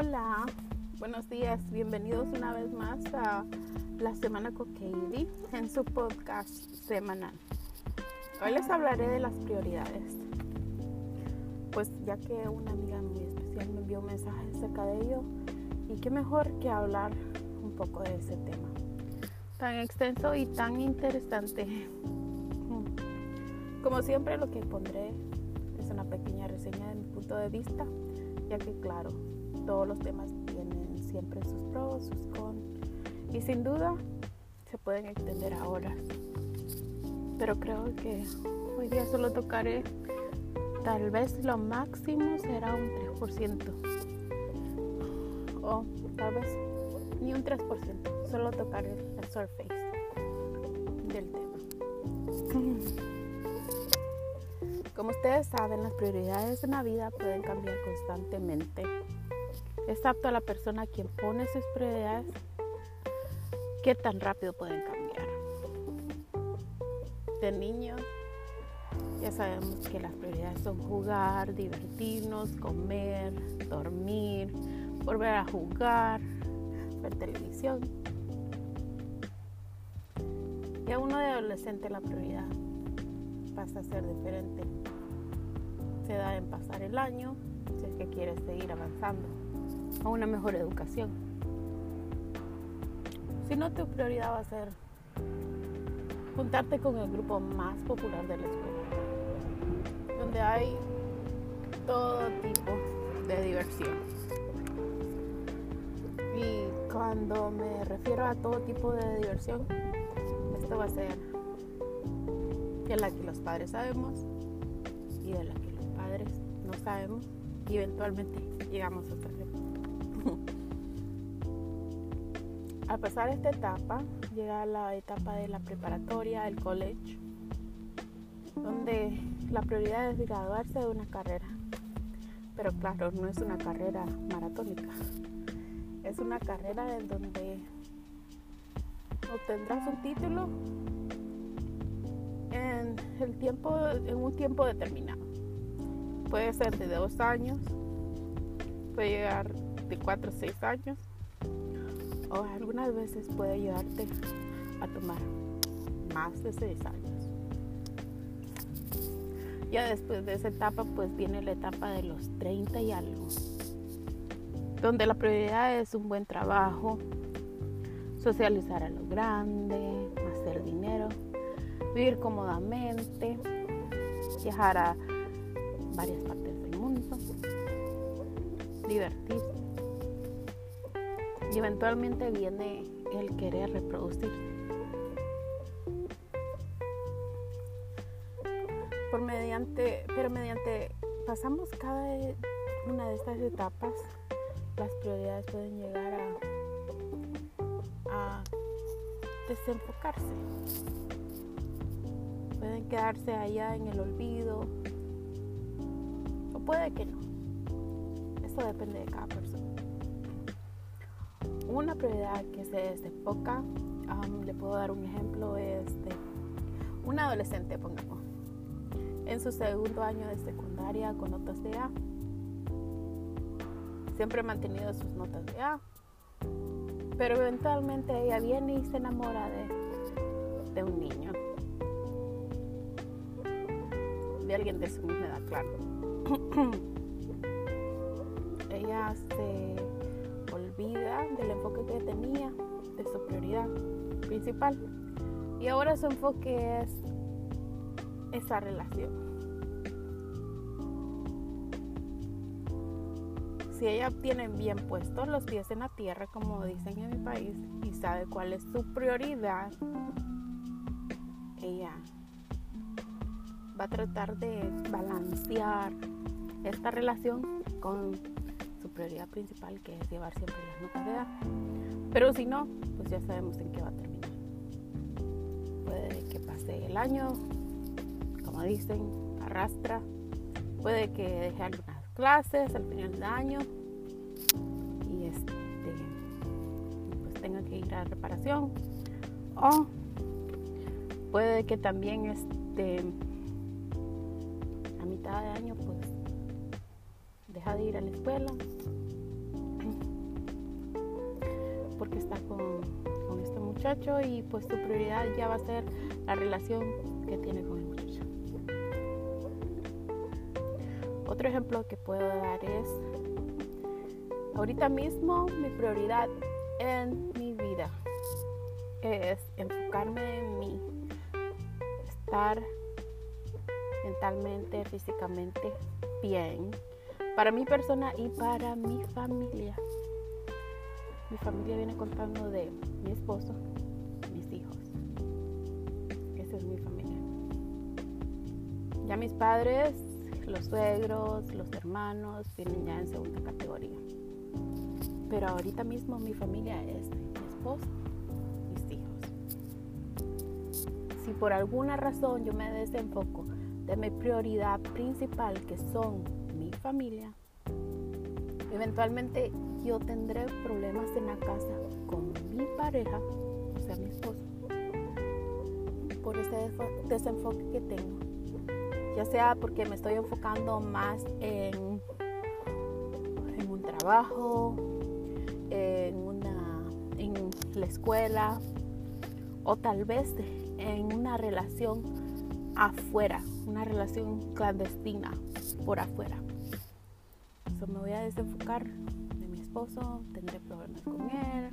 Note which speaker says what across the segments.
Speaker 1: Hola, buenos días, bienvenidos una vez más a la semana con Katie en su podcast semanal. Hoy les hablaré de las prioridades, pues ya que una amiga muy especial me envió un mensaje acerca de ello y qué mejor que hablar un poco de ese tema tan extenso y tan interesante. Como siempre lo que pondré es una pequeña reseña de mi punto de vista, ya que claro, todos los temas tienen siempre sus pros, sus cons y sin duda se pueden extender ahora. Pero creo que hoy día solo tocaré, tal vez lo máximo será un 3%. O tal vez ni un 3%, solo tocaré el surface del tema. Como ustedes saben, las prioridades en la vida pueden cambiar constantemente es apto a la persona quien pone sus prioridades, qué tan rápido pueden cambiar. De niños ya sabemos que las prioridades son jugar, divertirnos, comer, dormir, volver a jugar, ver televisión. Y a uno de adolescente la prioridad pasa a ser diferente. Se da en pasar el año si es que quieres seguir avanzando a una mejor educación. Si no, tu prioridad va a ser juntarte con el grupo más popular de la escuela, donde hay todo tipo de diversión. Y cuando me refiero a todo tipo de diversión, esto va a ser de la que los padres sabemos y de la que los padres no sabemos y eventualmente llegamos a saber. Al pasar esta etapa, llega la etapa de la preparatoria, el college, donde la prioridad es graduarse de una carrera. Pero claro, no es una carrera maratónica. Es una carrera en donde obtendrás un título en, el tiempo, en un tiempo determinado. Puede ser de dos años, puede llegar de cuatro o seis años o algunas veces puede ayudarte a tomar más de 6 años. Ya después de esa etapa pues viene la etapa de los 30 y algo, donde la prioridad es un buen trabajo, socializar a lo grande, hacer dinero, vivir cómodamente, viajar a varias partes del mundo, divertirse eventualmente viene el querer reproducir. Por mediante, pero mediante pasamos cada una de estas etapas, las prioridades pueden llegar a, a desenfocarse. Pueden quedarse allá en el olvido o puede que no. Eso depende de cada persona una prioridad que se desenfoca, le puedo dar un ejemplo, es de un adolescente, pongamos, en su segundo año de secundaria con notas de A. Siempre ha mantenido sus notas de A, pero eventualmente ella viene y se enamora de, de un niño, de alguien de su misma edad, claro. ella se vida del enfoque que tenía, de su prioridad principal. Y ahora su enfoque es esa relación. Si ella tiene bien puestos los pies en la tierra, como dicen en mi país, y sabe cuál es su prioridad, ella va a tratar de balancear esta relación con prioridad principal que es llevar siempre las notas de A. Pero si no, pues ya sabemos en qué va a terminar. Puede que pase el año, como dicen, arrastra. Puede que deje algunas clases al final del año y este, pues tenga que ir a reparación. O puede que también este, a mitad de año pues deja de ir a la escuela porque está con, este muchacho y pues su prioridad ya va a ser la relación que tiene con el muchacho. Otro ejemplo que puedo dar es, ahorita mismo mi prioridad en mi vida es enfocarme en mí, estar mentalmente, físicamente bien para mi persona y para mi familia. Mi familia viene contando de mi esposo, mis hijos. Esa es mi familia. Ya mis padres, los suegros, los hermanos vienen ya en segunda categoría. Pero ahorita mismo mi familia es mi esposo, mis hijos. Si por alguna razón yo me desenfoco de mi prioridad principal, que son familia, eventualmente yo tendré problemas en la casa con mi pareja, o sea, mi esposo, por ese desenfoque que tengo. Ya sea porque me estoy enfocando más en, en un trabajo, en, una, en la escuela, o tal vez en una relación afuera, una relación clandestina por afuera. Me voy a desenfocar esposo, tendré problemas con él.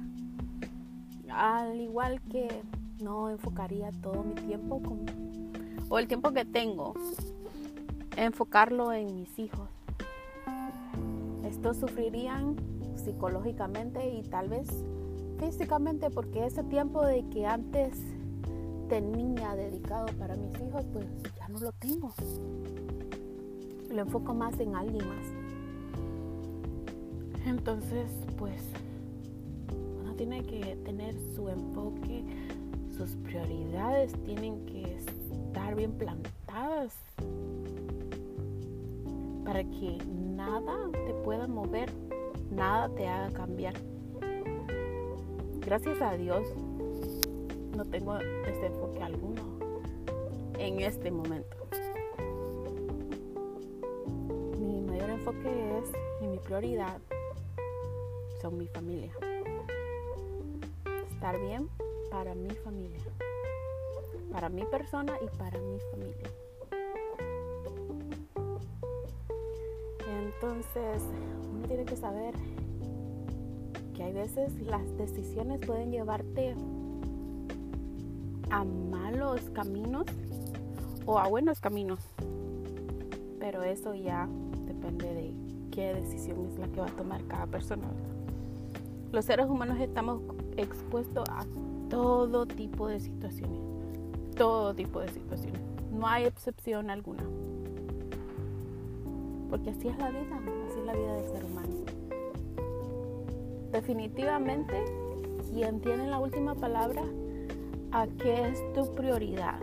Speaker 1: Al igual que no enfocaría todo mi tiempo con, o el tiempo que tengo, enfocarlo en mis hijos. Estos sufrirían psicológicamente y tal vez físicamente porque ese tiempo de que antes tenía dedicado para mis hijos, pues ya no lo tengo. Lo enfoco más en alguien más. Entonces, pues, uno tiene que tener su enfoque, sus prioridades tienen que estar bien plantadas para que nada te pueda mover, nada te haga cambiar. Gracias a Dios no tengo ese enfoque alguno en este momento. Mi mayor enfoque es y mi prioridad mi familia. Estar bien para mi familia, para mi persona y para mi familia. Entonces, uno tiene que saber que hay veces las decisiones pueden llevarte a malos caminos o a buenos caminos. Pero eso ya depende de qué decisión es la que va a tomar cada persona. Los seres humanos estamos expuestos a todo tipo de situaciones. Todo tipo de situaciones. No hay excepción alguna. Porque así es la vida, así es la vida del ser humano. Definitivamente, quien tiene la última palabra a qué es tu prioridad,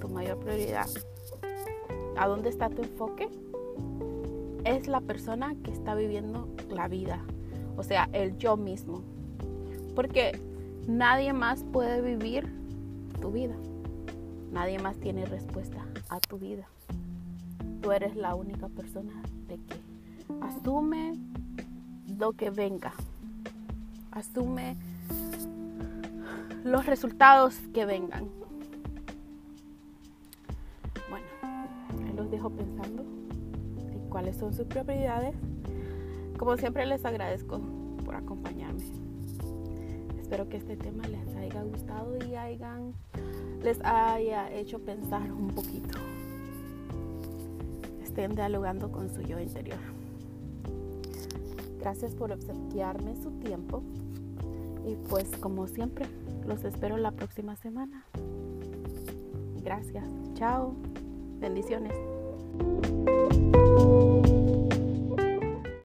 Speaker 1: tu mayor prioridad, a dónde está tu enfoque, es la persona que está viviendo la vida, o sea, el yo mismo. Porque nadie más puede vivir tu vida. Nadie más tiene respuesta a tu vida. Tú eres la única persona de que asume lo que venga. Asume los resultados que vengan. Bueno, los dejo pensando en cuáles son sus prioridades como siempre les agradezco por acompañarme. Espero que este tema les haya gustado y hayan, les haya hecho pensar un poquito. Estén dialogando con su yo interior. Gracias por obsequiarme su tiempo y pues como siempre los espero la próxima semana. Gracias. Chao. Bendiciones.